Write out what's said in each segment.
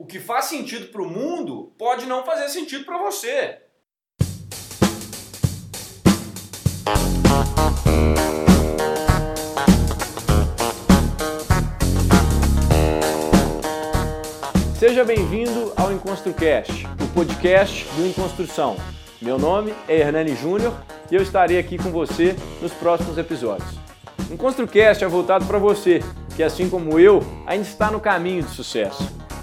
O que faz sentido para o mundo pode não fazer sentido para você. Seja bem-vindo ao EnconstruCast, o podcast do Enconstrução. Meu nome é Hernani Júnior e eu estarei aqui com você nos próximos episódios. O EnconstruCast é voltado para você, que assim como eu, ainda está no caminho de sucesso.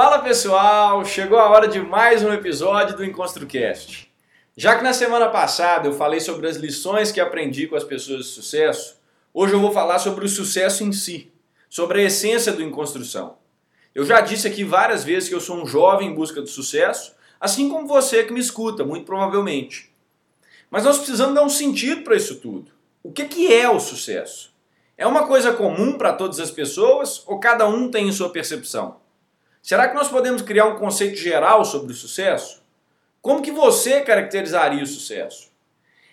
Fala pessoal, chegou a hora de mais um episódio do EnconstruCast. Já que na semana passada eu falei sobre as lições que aprendi com as pessoas de sucesso, hoje eu vou falar sobre o sucesso em si, sobre a essência do Enconstrução. Eu já disse aqui várias vezes que eu sou um jovem em busca do sucesso, assim como você que me escuta, muito provavelmente. Mas nós precisamos dar um sentido para isso tudo. O que, que é o sucesso? É uma coisa comum para todas as pessoas ou cada um tem sua percepção? Será que nós podemos criar um conceito geral sobre o sucesso? Como que você caracterizaria o sucesso?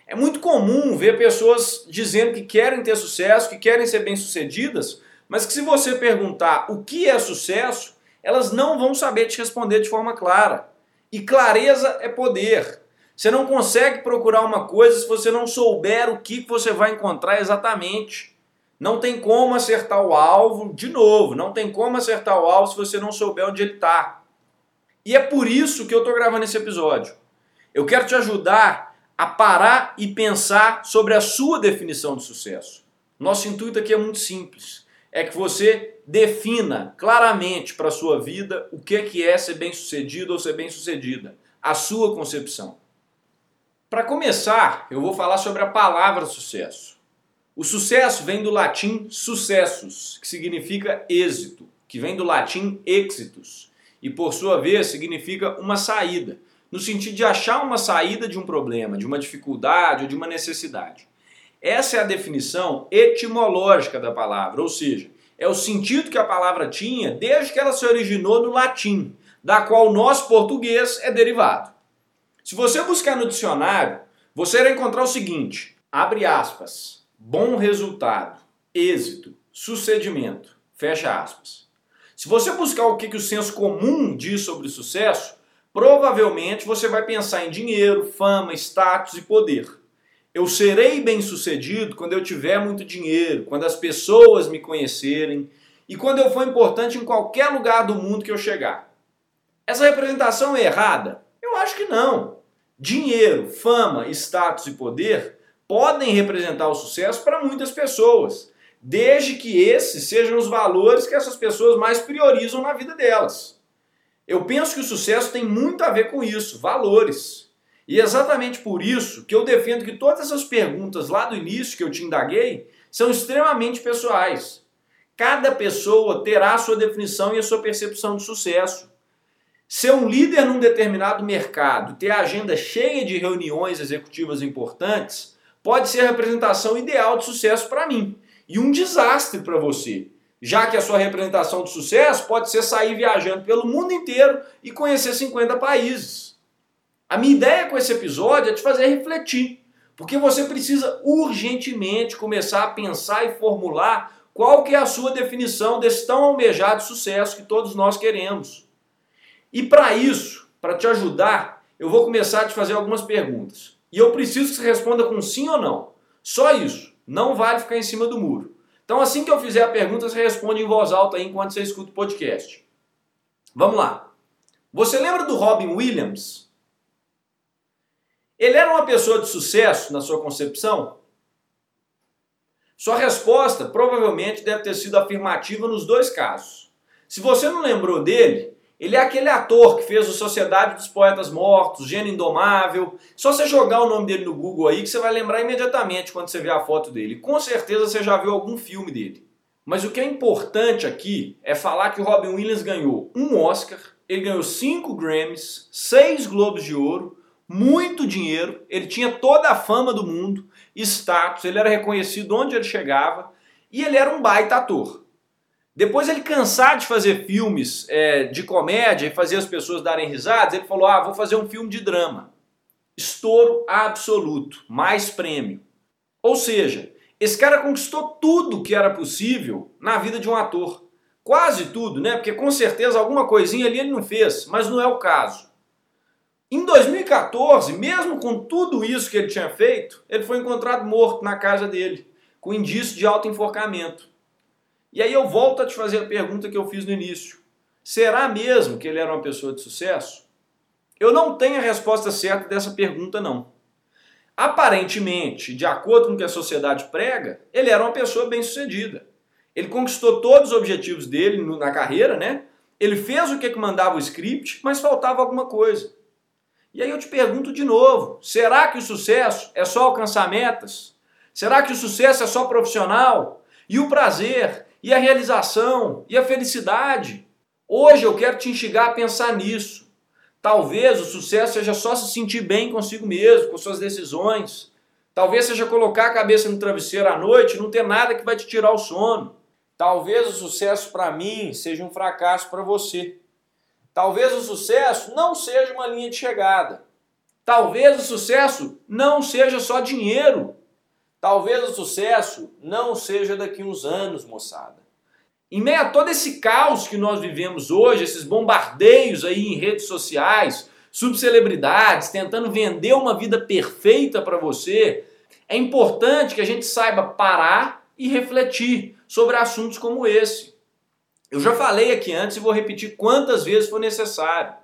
É muito comum ver pessoas dizendo que querem ter sucesso, que querem ser bem-sucedidas, mas que se você perguntar o que é sucesso, elas não vão saber te responder de forma clara. E clareza é poder. Você não consegue procurar uma coisa se você não souber o que você vai encontrar exatamente. Não tem como acertar o alvo, de novo, não tem como acertar o alvo se você não souber onde ele está. E é por isso que eu estou gravando esse episódio. Eu quero te ajudar a parar e pensar sobre a sua definição de sucesso. Nosso intuito aqui é muito simples. É que você defina claramente para a sua vida o que é ser bem-sucedido ou ser bem-sucedida. A sua concepção. Para começar, eu vou falar sobre a palavra sucesso. O sucesso vem do latim sucessus, que significa êxito, que vem do latim exitus, e por sua vez significa uma saída, no sentido de achar uma saída de um problema, de uma dificuldade ou de uma necessidade. Essa é a definição etimológica da palavra, ou seja, é o sentido que a palavra tinha desde que ela se originou no latim, da qual o nosso português é derivado. Se você buscar no dicionário, você irá encontrar o seguinte: abre aspas bom resultado, êxito, sucedimento. Fecha aspas. Se você buscar o que, que o senso comum diz sobre sucesso, provavelmente você vai pensar em dinheiro, fama, status e poder. Eu serei bem sucedido quando eu tiver muito dinheiro, quando as pessoas me conhecerem e quando eu for importante em qualquer lugar do mundo que eu chegar. Essa representação é errada? Eu acho que não. Dinheiro, fama, status e poder podem representar o sucesso para muitas pessoas, desde que esses sejam os valores que essas pessoas mais priorizam na vida delas. Eu penso que o sucesso tem muito a ver com isso, valores. E é exatamente por isso que eu defendo que todas essas perguntas lá do início que eu te indaguei são extremamente pessoais. Cada pessoa terá a sua definição e a sua percepção de sucesso. Ser um líder num determinado mercado, ter a agenda cheia de reuniões executivas importantes, pode ser a representação ideal de sucesso para mim e um desastre para você, já que a sua representação de sucesso pode ser sair viajando pelo mundo inteiro e conhecer 50 países. A minha ideia com esse episódio é te fazer refletir, porque você precisa urgentemente começar a pensar e formular qual que é a sua definição desse tão almejado sucesso que todos nós queremos. E para isso, para te ajudar, eu vou começar a te fazer algumas perguntas. E eu preciso que você responda com sim ou não. Só isso. Não vale ficar em cima do muro. Então, assim que eu fizer a pergunta, você responde em voz alta aí enquanto você escuta o podcast. Vamos lá. Você lembra do Robin Williams? Ele era uma pessoa de sucesso na sua concepção? Sua resposta provavelmente deve ter sido afirmativa nos dois casos. Se você não lembrou dele, ele é aquele ator que fez o Sociedade dos Poetas Mortos, Gênio Indomável. Só você jogar o nome dele no Google aí que você vai lembrar imediatamente quando você vê a foto dele. Com certeza você já viu algum filme dele. Mas o que é importante aqui é falar que o Robin Williams ganhou um Oscar, ele ganhou cinco Grammys, seis Globos de Ouro, muito dinheiro, ele tinha toda a fama do mundo, status, ele era reconhecido onde ele chegava e ele era um baita ator. Depois ele cansar de fazer filmes é, de comédia e fazer as pessoas darem risadas, ele falou: Ah, vou fazer um filme de drama. Estouro absoluto, mais prêmio. Ou seja, esse cara conquistou tudo que era possível na vida de um ator. Quase tudo, né? Porque com certeza alguma coisinha ali ele não fez, mas não é o caso. Em 2014, mesmo com tudo isso que ele tinha feito, ele foi encontrado morto na casa dele, com indício de alto enforcamento. E aí eu volto a te fazer a pergunta que eu fiz no início. Será mesmo que ele era uma pessoa de sucesso? Eu não tenho a resposta certa dessa pergunta, não. Aparentemente, de acordo com o que a sociedade prega, ele era uma pessoa bem-sucedida. Ele conquistou todos os objetivos dele na carreira, né? Ele fez o que mandava o script, mas faltava alguma coisa. E aí eu te pergunto de novo: será que o sucesso é só alcançar metas? Será que o sucesso é só profissional? E o prazer? E a realização e a felicidade. Hoje eu quero te instigar a pensar nisso. Talvez o sucesso seja só se sentir bem consigo mesmo, com suas decisões. Talvez seja colocar a cabeça no travesseiro à noite e não ter nada que vai te tirar o sono. Talvez o sucesso para mim seja um fracasso para você. Talvez o sucesso não seja uma linha de chegada. Talvez o sucesso não seja só dinheiro. Talvez o sucesso não seja daqui uns anos, moçada. Em meio a todo esse caos que nós vivemos hoje, esses bombardeios aí em redes sociais, subcelebridades tentando vender uma vida perfeita para você, é importante que a gente saiba parar e refletir sobre assuntos como esse. Eu já falei aqui antes e vou repetir quantas vezes for necessário.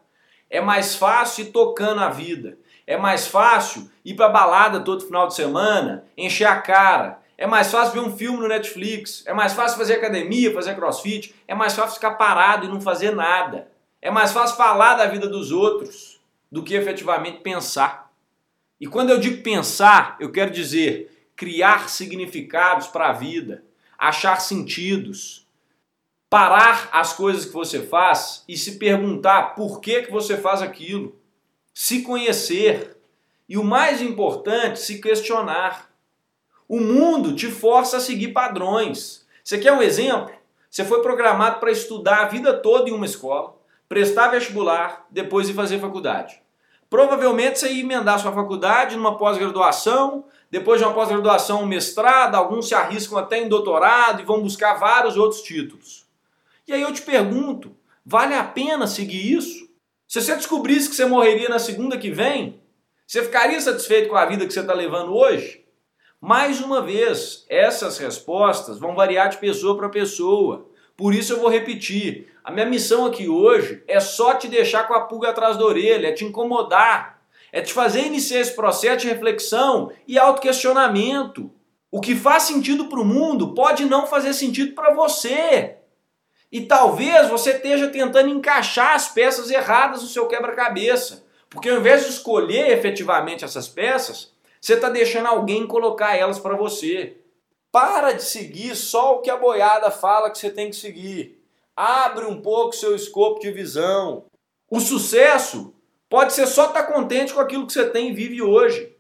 É mais fácil ir tocando a vida. É mais fácil ir para balada todo final de semana, encher a cara. É mais fácil ver um filme no Netflix. É mais fácil fazer academia, fazer crossfit. É mais fácil ficar parado e não fazer nada. É mais fácil falar da vida dos outros do que efetivamente pensar. E quando eu digo pensar, eu quero dizer criar significados para a vida, achar sentidos, parar as coisas que você faz e se perguntar por que, que você faz aquilo se conhecer e, o mais importante, se questionar. O mundo te força a seguir padrões. Você quer um exemplo? Você foi programado para estudar a vida toda em uma escola, prestar vestibular, depois ir fazer faculdade. Provavelmente você ia emendar sua faculdade numa pós-graduação, depois de uma pós-graduação, um mestrado, alguns se arriscam até em doutorado e vão buscar vários outros títulos. E aí eu te pergunto, vale a pena seguir isso? Se você descobrisse que você morreria na segunda que vem, você ficaria satisfeito com a vida que você está levando hoje? Mais uma vez, essas respostas vão variar de pessoa para pessoa. Por isso eu vou repetir. A minha missão aqui hoje é só te deixar com a pulga atrás da orelha, é te incomodar, é te fazer iniciar esse processo de reflexão e autoquestionamento. O que faz sentido para o mundo pode não fazer sentido para você. E talvez você esteja tentando encaixar as peças erradas no seu quebra-cabeça. Porque ao invés de escolher efetivamente essas peças, você está deixando alguém colocar elas para você. Para de seguir só o que a boiada fala que você tem que seguir. Abre um pouco seu escopo de visão. O sucesso pode ser só estar tá contente com aquilo que você tem e vive hoje.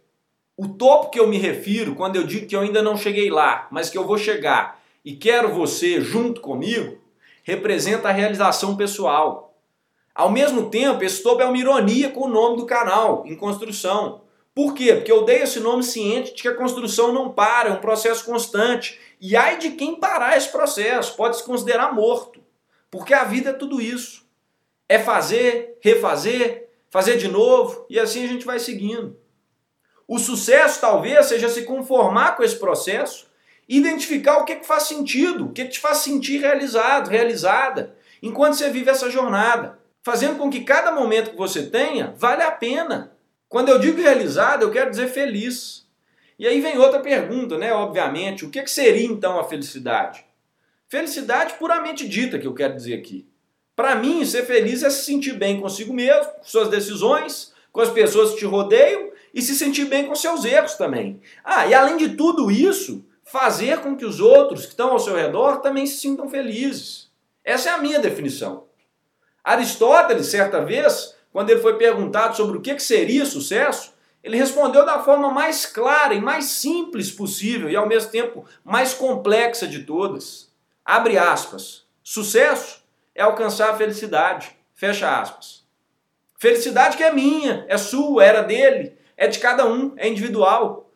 O topo que eu me refiro quando eu digo que eu ainda não cheguei lá, mas que eu vou chegar e quero você junto comigo, representa a realização pessoal. Ao mesmo tempo, esse topo é uma ironia com o nome do canal, em construção. Por quê? Porque eu dei esse nome ciente de que a construção não para, é um processo constante. E ai de quem parar esse processo, pode se considerar morto. Porque a vida é tudo isso. É fazer, refazer, fazer de novo, e assim a gente vai seguindo. O sucesso talvez seja se conformar com esse processo identificar o que, que faz sentido, o que, que te faz sentir realizado, realizada, enquanto você vive essa jornada, fazendo com que cada momento que você tenha vale a pena. Quando eu digo realizado, eu quero dizer feliz. E aí vem outra pergunta, né? Obviamente, o que, que seria então a felicidade? Felicidade puramente dita, que eu quero dizer aqui. Para mim, ser feliz é se sentir bem consigo mesmo, com suas decisões, com as pessoas que te rodeiam e se sentir bem com seus erros também. Ah, e além de tudo isso, fazer com que os outros que estão ao seu redor também se sintam felizes. Essa é a minha definição. Aristóteles, certa vez, quando ele foi perguntado sobre o que seria sucesso, ele respondeu da forma mais clara e mais simples possível e ao mesmo tempo mais complexa de todas. Abre aspas. Sucesso é alcançar a felicidade. Fecha aspas. Felicidade que é minha, é sua, era dele, é de cada um, é individual.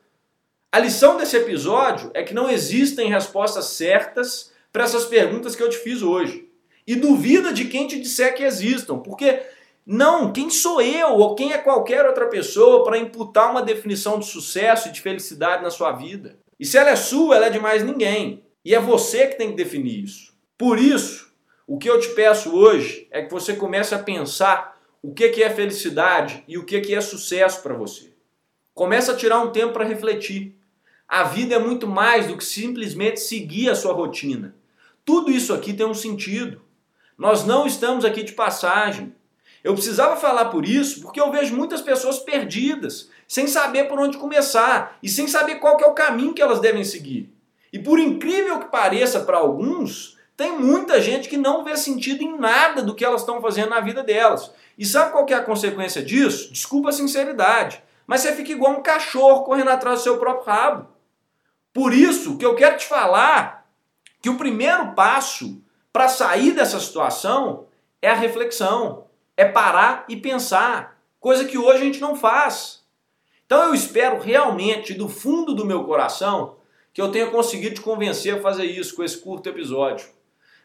A lição desse episódio é que não existem respostas certas para essas perguntas que eu te fiz hoje. E duvida de quem te disser que existam, porque não, quem sou eu ou quem é qualquer outra pessoa para imputar uma definição de sucesso e de felicidade na sua vida? E se ela é sua, ela é de mais ninguém. E é você que tem que definir isso. Por isso, o que eu te peço hoje é que você comece a pensar o que é felicidade e o que é sucesso para você. Comece a tirar um tempo para refletir. A vida é muito mais do que simplesmente seguir a sua rotina. Tudo isso aqui tem um sentido. Nós não estamos aqui de passagem. Eu precisava falar por isso porque eu vejo muitas pessoas perdidas, sem saber por onde começar e sem saber qual é o caminho que elas devem seguir. E por incrível que pareça para alguns, tem muita gente que não vê sentido em nada do que elas estão fazendo na vida delas. E sabe qual é a consequência disso? Desculpa a sinceridade, mas você fica igual um cachorro correndo atrás do seu próprio rabo. Por isso que eu quero te falar que o primeiro passo para sair dessa situação é a reflexão é parar e pensar, coisa que hoje a gente não faz. Então eu espero realmente, do fundo do meu coração, que eu tenha conseguido te convencer a fazer isso com esse curto episódio.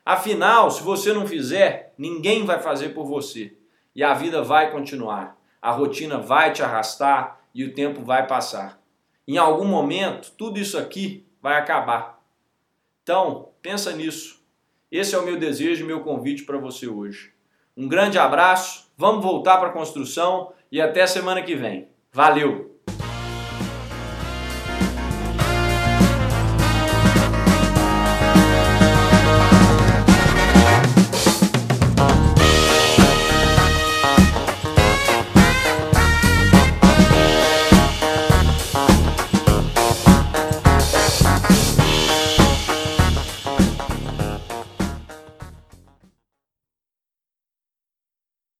Afinal, se você não fizer, ninguém vai fazer por você. E a vida vai continuar. A rotina vai te arrastar e o tempo vai passar. Em algum momento, tudo isso aqui vai acabar. Então, pensa nisso. Esse é o meu desejo e meu convite para você hoje. Um grande abraço, vamos voltar para a construção e até semana que vem. Valeu!